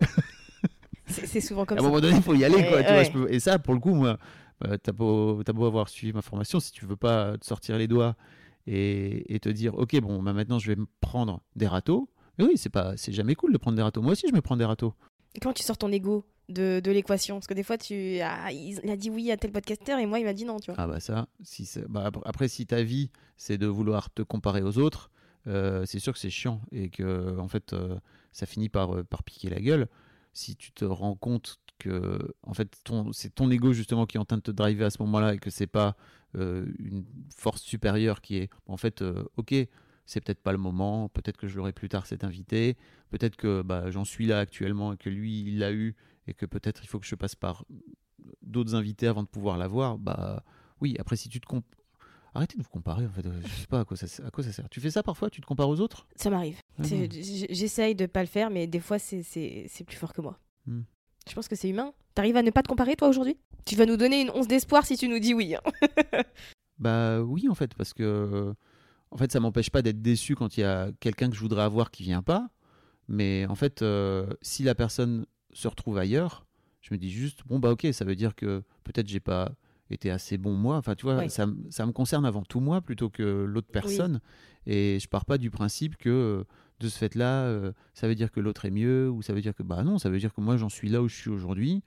Speaker 1: C'est souvent comme
Speaker 2: à un
Speaker 1: ça.
Speaker 2: moment donné il faut y aller quoi
Speaker 1: Ouais,
Speaker 2: tu vois,
Speaker 1: ouais.
Speaker 2: je peux- et ça pour le coup moi euh, t'as beau t'as beau avoir suivi ma formation si tu veux pas te sortir les doigts et, et te dire ok bon bah maintenant je vais me prendre des râteaux. Mais oui c'est pas c'est jamais cool de prendre des râteaux. Moi aussi je me prends des râteaux
Speaker 1: Quand tu sors ton ego de, de l'équation, parce que des fois, tu il a dit oui à tel podcasteur et moi, il m'a dit non, tu vois.
Speaker 2: Ah bah ça, si bah ap- après si ta vie c'est de vouloir te comparer aux autres, euh, c'est sûr que c'est chiant et que en fait euh, ça finit par, euh, par piquer la gueule. Si tu te rends compte que en fait c'est ton ego justement qui est en train de te driver à ce moment-là et que c'est pas une force supérieure qui est en fait ok c'est peut-être pas le moment, peut-être que je l'aurai plus tard cet invité, peut-être que bah, j'en suis là actuellement et que lui il l'a eu et que peut-être il faut que je passe par d'autres invités avant de pouvoir l'avoir, bah oui, après si tu te comp... Arrêtez de vous comparer en fait, euh, je sais pas à quoi, ça, à quoi ça sert. Tu fais ça parfois, tu te compares aux autres?
Speaker 1: Ça m'arrive.
Speaker 2: Ah
Speaker 1: J'essaye de pas le faire, mais des fois, c'est plus fort que moi.
Speaker 2: Hmm.
Speaker 1: Je pense que c'est humain. T'arrives à ne pas te comparer, toi, aujourd'hui? Tu vas nous donner une once d'espoir si tu nous dis oui. hein.
Speaker 2: Bah oui en fait, parce que en fait ça m'empêche pas d'être déçu quand il y a quelqu'un que je voudrais avoir qui vient pas, mais en fait euh, si la personne se retrouve ailleurs, je me dis juste bon bah ok ça veut dire que peut-être j'ai pas été assez bon moi, enfin tu vois ça, ça me concerne avant tout moi plutôt que l'autre personne. Et je pars pas du principe que euh, de ce fait là ça veut dire que l'autre est mieux ou ça veut dire que bah non ça veut dire que moi j'en suis là où je suis aujourd'hui.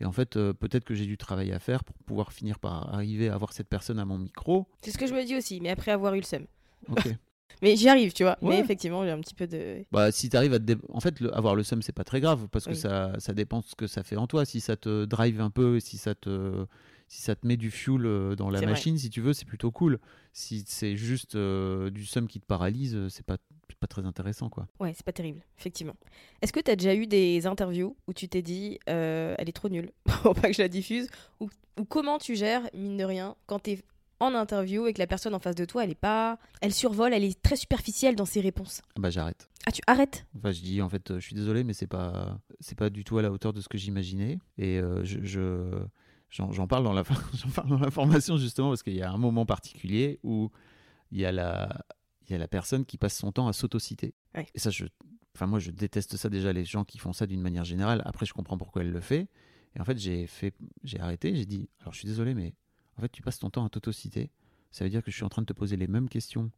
Speaker 2: Et en fait euh, peut-être que j'ai du travail à faire pour pouvoir finir par arriver à avoir cette personne à mon micro.
Speaker 1: C'est ce que je me dis aussi, mais après avoir eu le seum.
Speaker 2: Ok.
Speaker 1: Mais j'y arrive, tu vois. Mais
Speaker 2: Ouais.
Speaker 1: effectivement, j'ai un petit peu de.
Speaker 2: bah, si tu arrives à te dé- En fait, le- avoir le seum, c'est pas très grave parce que
Speaker 1: Oui.
Speaker 2: ça, ça dépend de ce que ça fait en toi. Si ça te drive un peu, si ça te, si ça te met du fuel euh, dans la
Speaker 1: vrai.
Speaker 2: machine, si tu veux, c'est plutôt cool. Si c'est juste euh, du seum qui te paralyse, euh, c'est pas, pas très intéressant, quoi.
Speaker 1: Ouais, c'est pas terrible, effectivement. Est-ce que tu as déjà eu des interviews où tu t'es dit, euh, elle est trop nulle, pour pas que je la diffuse, ou, ou comment tu gères, mine de rien, quand tu es en interview et que la personne en face de toi, elle est pas, elle survole, elle est très superficielle dans ses réponses.
Speaker 2: Ah Bah j'arrête.
Speaker 1: Ah, tu arrêtes?
Speaker 2: Enfin, je dis en fait, euh, je suis désolé, mais c'est pas, c'est pas du tout à la hauteur de ce que j'imaginais. Et euh, je, je- j'en, parle dans la, parle dans la formation justement parce qu'il y a un moment particulier où il y a la, il y a la personne qui passe son temps à s'autociter.
Speaker 1: Ouais.
Speaker 2: Et ça, je, enfin moi, je déteste ça déjà les gens qui font ça d'une manière générale. Après, je comprends pourquoi elle le fait. Et en fait, j'ai fait, j'ai arrêté. J'ai dit, alors je suis désolé, mais en fait, tu passes ton temps à t'autociter. Ça veut dire que je suis en train de te poser les mêmes questions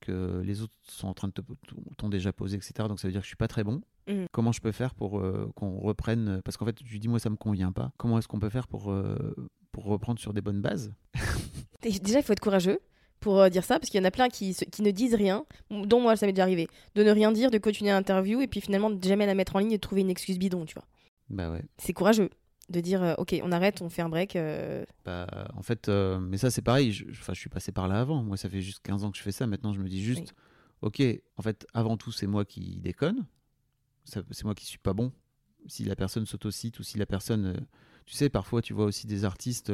Speaker 2: que les autres sont en train de te t'ont déjà posé, etc. Donc ça veut dire que je suis pas très bon.
Speaker 1: Mhm.
Speaker 2: Comment je peux faire pour euh, qu'on reprenne Parce qu'en fait, lui dis moi ça me convient pas. Comment est-ce qu'on peut faire pour euh, pour reprendre sur des bonnes bases?
Speaker 1: Déjà, il faut être courageux pour euh, dire ça, parce qu'il y en a plein qui, qui ne disent rien, dont moi, ça m'est déjà arrivé, de ne rien dire, de continuer l'interview, et puis finalement, de jamais la mettre en ligne et de trouver une excuse bidon, tu vois.
Speaker 2: Bah ouais.
Speaker 1: C'est courageux de dire, euh, ok, on arrête, on fait un break. euh,
Speaker 2: Bah, en fait, euh, mais ça c'est pareil. Je, enfin, je suis passé par là avant. Moi, ça fait juste 15 ans que je fais ça. Maintenant, je me dis juste, ok. En fait, avant tout, c'est moi qui déconne. C'est moi qui suis pas bon. Si la personne s'autocite ou si la personne, euh, tu sais, parfois tu vois aussi des artistes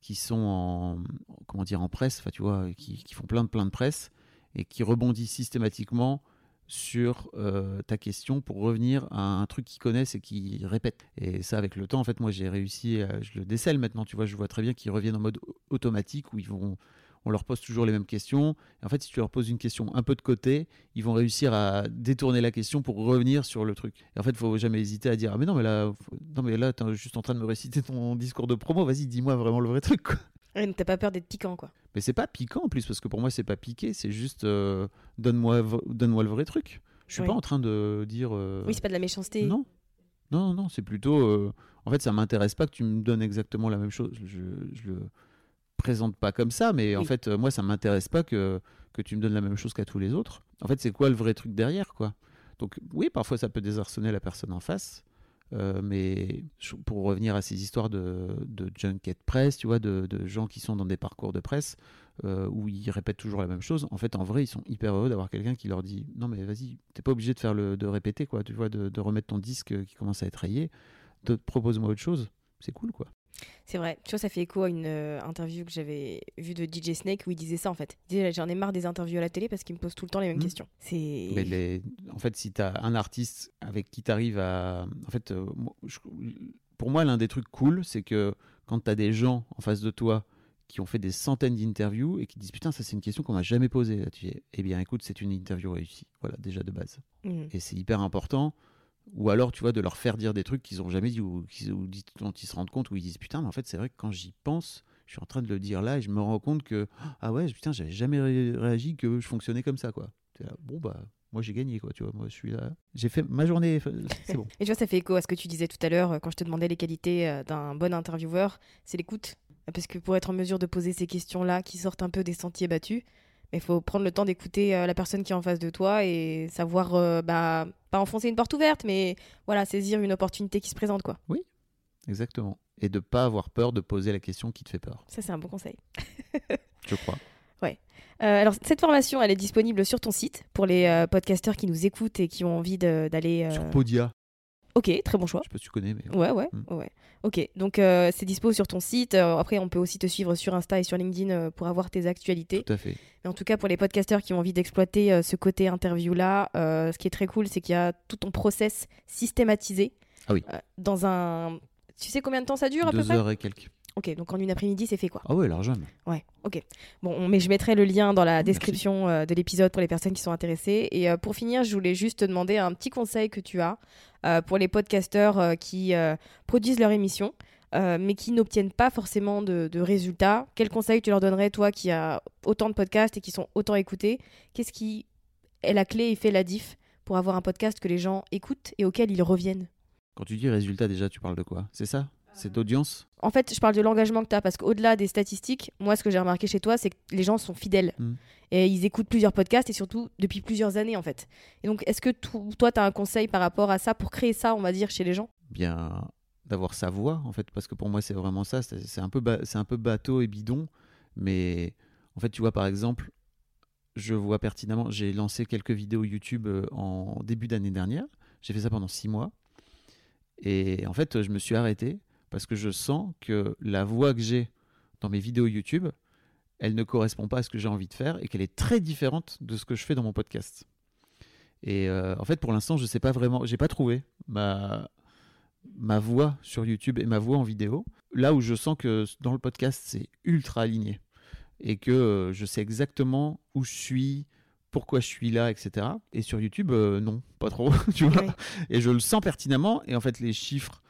Speaker 2: qui sont en, comment dire, en presse. Enfin, tu vois, qui, qui font plein de plein de presse et qui rebondissent systématiquement sur euh, ta question pour revenir à un truc qu'ils connaissent et qu'ils répètent. Et ça, avec le temps, en fait, moi, j'ai réussi, à- je le décèle maintenant, tu vois, je vois très bien qu'ils reviennent en mode au- automatique où ils vont, on leur pose toujours les mêmes questions. En fait, si tu leur poses une question un peu de côté, ils vont réussir à détourner la question pour revenir sur le truc. Et en fait, il faut jamais hésiter à dire, ah mais non, mais là, faut- non, mais là, t'es juste en train de me réciter ton discours de promo, vas-y, dis-moi vraiment le vrai truc, quoi.
Speaker 1: Ouais, T'as pas peur d'être piquant, quoi.
Speaker 2: Mais c'est pas piquant en plus, parce que pour moi, c'est pas piqué, c'est juste euh, donne-moi donne-moi le vrai truc. Je suis pas en train de dire. euh,
Speaker 1: Oui, c'est pas de la méchanceté.
Speaker 2: non. Non, non, non, c'est plutôt. euh, en fait, ça m'intéresse pas que tu me donnes exactement la même chose. Je, je le présente pas comme ça, mais en fait, moi, ça m'intéresse pas que, que tu me donnes la même chose qu'à tous les autres. En fait, c'est quoi le vrai truc derrière, quoi? Donc, oui, parfois, ça peut désarçonner la personne en face. Euh, mais pour revenir à ces histoires de, junket presse, tu vois, de, gens qui sont dans des parcours de presse euh, où ils répètent toujours la même chose, en fait, en vrai, ils sont hyper heureux d'avoir quelqu'un qui leur dit Non, mais vas-y, t'es pas obligé de faire le, de répéter, quoi, tu vois, de, remettre ton disque qui commence à être rayé, propose-moi autre chose. C'est cool, quoi.
Speaker 1: C'est vrai. Tu vois, ça fait écho à une euh, interview que j'avais vue de DJ Snake où il disait ça, en fait. Il disait, j'en ai marre des interviews à la télé parce qu'il me pose tout le temps les mêmes
Speaker 2: Mhm.
Speaker 1: questions. C'est...
Speaker 2: Mais les- en fait, si tu as un artiste avec qui tu arrives à. En fait, euh, je- pour moi, l'un des trucs cool, c'est que quand tu as des gens en face de toi qui ont fait des centaines d'interviews et qui disent Putain, ça, c'est une question qu'on m'a jamais posée. Là, tu dis Eh bien, écoute, c'est une interview réussie. Voilà, déjà de base.
Speaker 1: Mhm.
Speaker 2: Et c'est hyper important. Ou alors, tu vois, de leur faire dire des trucs qu'ils ont jamais dit ou, ou dont ils se rendent compte, où ils disent Putain, mais en fait, c'est vrai que quand j'y pense, je suis en train de le dire là et je me rends compte que Ah ouais, putain, j'avais jamais ré- réagi que je fonctionnais comme ça, quoi. Là, bon, bah, moi j'ai gagné, quoi, tu vois. Moi, je suis là. J'ai fait ma journée, c'est bon.
Speaker 1: Et tu vois, ça fait écho à ce que tu disais tout à l'heure euh, quand je te demandais les qualités euh, d'un bon intervieweur, c'est l'écoute. Parce que pour être en mesure de poser ces questions-là qui sortent un peu des sentiers battus, il faut prendre le temps d'écouter euh, la personne qui est en face de toi et savoir, euh, bah, pas enfoncer une porte ouverte, mais voilà, saisir une opportunité qui se présente, quoi.
Speaker 2: Exactement. Et de pas avoir peur de poser la question qui te fait peur,
Speaker 1: Ça, c'est un bon conseil.
Speaker 2: je crois.
Speaker 1: Euh, alors, cette formation, elle est disponible sur ton site pour les euh, podcasteurs qui nous écoutent et qui ont envie d'aller. euh,
Speaker 2: Sur Podia,
Speaker 1: Ok, très bon choix.
Speaker 2: je sais pas si tu connais, mais.
Speaker 1: Ouais, ouais,
Speaker 2: Mm.
Speaker 1: ouais. Ok, donc euh, c'est dispo sur ton site. Euh, après, on peut aussi te suivre sur Insta et sur LinkedIn euh, pour avoir tes actualités.
Speaker 2: Tout à fait.
Speaker 1: Mais en tout cas, pour les podcasteurs qui ont envie d'exploiter ce côté interview-là, ce qui est très cool, c'est qu'il y a tout ton process systématisé.
Speaker 2: Ah oui.
Speaker 1: dans un. Tu sais combien de temps ça dure à peu
Speaker 2: Deux
Speaker 1: près?
Speaker 2: heures et quelques.
Speaker 1: Ok, donc en une après-midi, c'est fait quoi
Speaker 2: Ah ouais, largement.
Speaker 1: Ouais, ok. Bon, on- mais je mettrai le lien dans la description euh, de l'épisode pour les personnes qui sont intéressées. Et euh, pour finir, je voulais juste te demander un petit conseil que tu as euh, pour les podcasteurs qui produisent leur émission, mais qui n'obtiennent pas forcément de, de résultats. Quel conseil tu leur donnerais, toi, qui as autant de podcasts et qui sont autant écoutés? Qu'est-ce qui est la clé et fait la diff pour avoir un podcast que les gens écoutent et auquel ils reviennent?
Speaker 2: Quand tu dis résultat, déjà, tu parles de quoi? C'est ça? C'est d'audience
Speaker 1: En fait, je parle de l'engagement que tu as parce qu'au-delà des statistiques, moi, ce que j'ai remarqué chez toi, c'est que les gens sont fidèles.
Speaker 2: Mm.
Speaker 1: Et ils écoutent plusieurs podcasts et surtout depuis plusieurs années, en fait. Et donc, est-ce que to- toi, tu as un conseil par rapport à ça pour créer ça, on va dire, chez les gens?
Speaker 2: Bien d'avoir sa voix, en fait, parce que pour moi, c'est vraiment ça. C'est c'est un, peu ba- c'est un peu bateau et bidon, mais en fait, tu vois, par exemple, je vois pertinemment, j'ai lancé quelques vidéos YouTube euh, en début d'année dernière. J'ai fait ça pendant six mois. Et en fait, je me suis arrêté parce que je sens que la voix que j'ai dans mes vidéos YouTube, elle ne correspond pas à ce que j'ai envie de faire et qu'elle est très différente de ce que je fais dans mon podcast. Et euh, en fait, pour l'instant, je ne sais pas vraiment, j'ai pas trouvé ma, ma voix sur YouTube et ma voix en vidéo. Là où je sens que dans le podcast, c'est ultra aligné et que euh, je sais exactement où je suis, pourquoi je suis là, etc. Et sur YouTube, euh, non, pas trop, tu vois. Et je le sens pertinemment. Et en fait, les chiffres,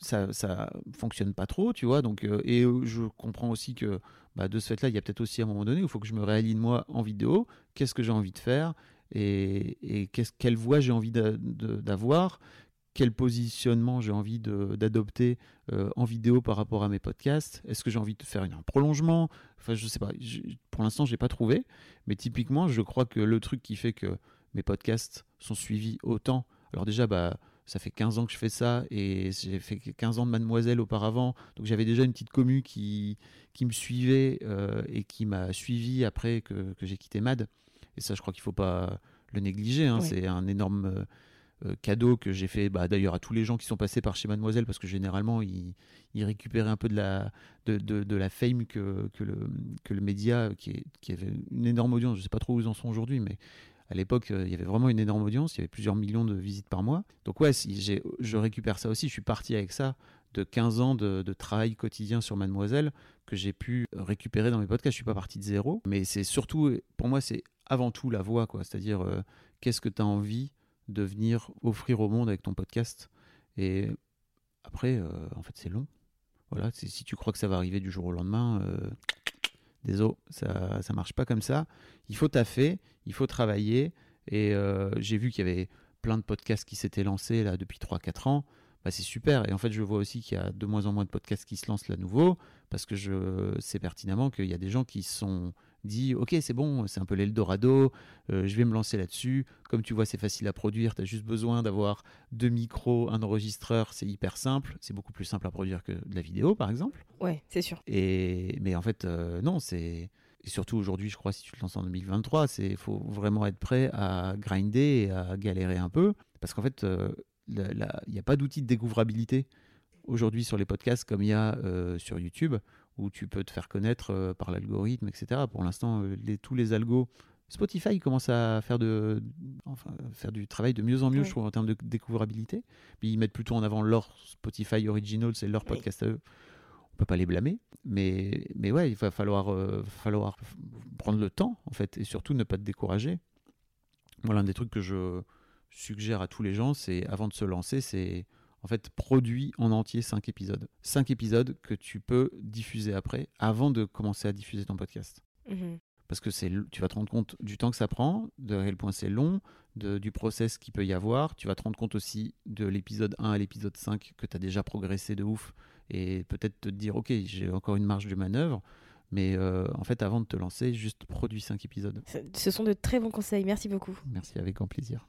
Speaker 2: ça, ça fonctionne pas trop, tu vois. Donc, euh, et je comprends aussi que bah, de ce fait-là, il y a peut-être aussi un moment donné où il faut que je me réaligne moi en vidéo. Qu'est-ce que j'ai envie de faire et, et quelle voix j'ai envie d'avoir? Quel positionnement j'ai envie d'adopter euh, en vidéo par rapport à mes podcasts? Est-ce que j'ai envie de faire un prolongement? Enfin, je sais pas. pour l'instant, je n'ai pas trouvé. Mais typiquement, je crois que le truc qui fait que mes podcasts sont suivis autant. Alors, déjà, bah, ça fait 15 ans que je fais ça et j'ai fait 15 ans de Mademoiselle auparavant. Donc, j'avais déjà une petite commu qui, qui me suivait euh, et qui m'a suivi après que, que j'ai quitté Mad. Et ça, je crois qu'il ne faut pas le négliger. Hein. C'est un énorme. Euh, euh, cadeau que j'ai fait bah, d'ailleurs à tous les gens qui sont passés par chez Mademoiselle parce que généralement ils, récupéraient un peu de la, de, de, la fame que, que, le, que le média qui, qui avait une énorme audience, je ne sais pas trop où ils en sont aujourd'hui mais à l'époque, euh, il y avait vraiment une énorme audience, il y avait plusieurs millions de visites par mois. Donc ouais, si je récupère ça aussi, je suis parti avec ça de 15 ans de, travail quotidien sur Mademoiselle que j'ai pu récupérer dans mes podcasts. Je suis pas parti de zéro, mais c'est surtout, pour moi, c'est avant tout la voix, quoi. C'est-à-dire, euh, qu'est-ce que tu as envie de venir offrir au monde avec ton podcast? Et après, euh, en fait, c'est long. Voilà, si tu crois que ça va arriver du jour au lendemain, euh, désolé, ça ça marche pas comme ça. Il faut taffer, il faut travailler. Et euh, j'ai vu qu'il y avait plein de podcasts qui s'étaient lancés depuis 3-4 ans. Bah, c'est super. Et en fait, je vois aussi qu'il y a de moins en moins de podcasts qui se lancent là nouveau, parce que je sais pertinemment qu'il y a des gens qui sont dit ok c'est bon c'est un peu l'Eldorado euh, je vais me lancer là-dessus. Comme tu vois c'est facile à produire. Tu as juste besoin d'avoir deux micros un enregistreur. C'est hyper simple. C'est beaucoup plus simple à produire que de la vidéo par exemple.
Speaker 1: Ouais c'est sûr.
Speaker 2: Et mais en fait euh, non c'est et surtout aujourd'hui je crois si tu te lances en 2023 c'est faut vraiment être prêt à grinder et à galérer un peu. Parce qu'en fait euh, il n'y a pas d'outil de découvrabilité aujourd'hui sur les podcasts comme il y a sur YouTube où tu peux te faire connaître euh, par l'algorithme, etc. Pour l'instant, euh, les, tous les algos, Spotify commence à faire, de, enfin, faire du travail de mieux en mieux, je trouve, en termes de découvrabilité. Puis ils mettent plutôt en avant leur Spotify Original, c'est leur podcast à eux. On peut pas les blâmer, mais, mais ouais, il va falloir, euh, falloir prendre le temps, en fait, et surtout ne pas te décourager. Moi, l'un des trucs que je suggère à tous les gens, c'est avant de se lancer, c'est en fait, produit en entier 5 épisodes. 5 épisodes que tu peux diffuser après, avant de commencer à diffuser ton podcast. Mhm. Parce que c'est, tu vas te rendre compte du temps que ça prend, de quel point c'est long, de, du process qu'il peut y avoir. Tu vas te rendre compte aussi de l'épisode 1 à l'épisode 5 que tu as déjà progressé de ouf. Et peut-être te dire, ok, j'ai encore une marge de manœuvre. Mais euh, en fait, avant de te lancer, juste produis 5 épisodes.
Speaker 1: Ce sont de très bons conseils. Merci beaucoup.
Speaker 2: Merci, avec grand plaisir.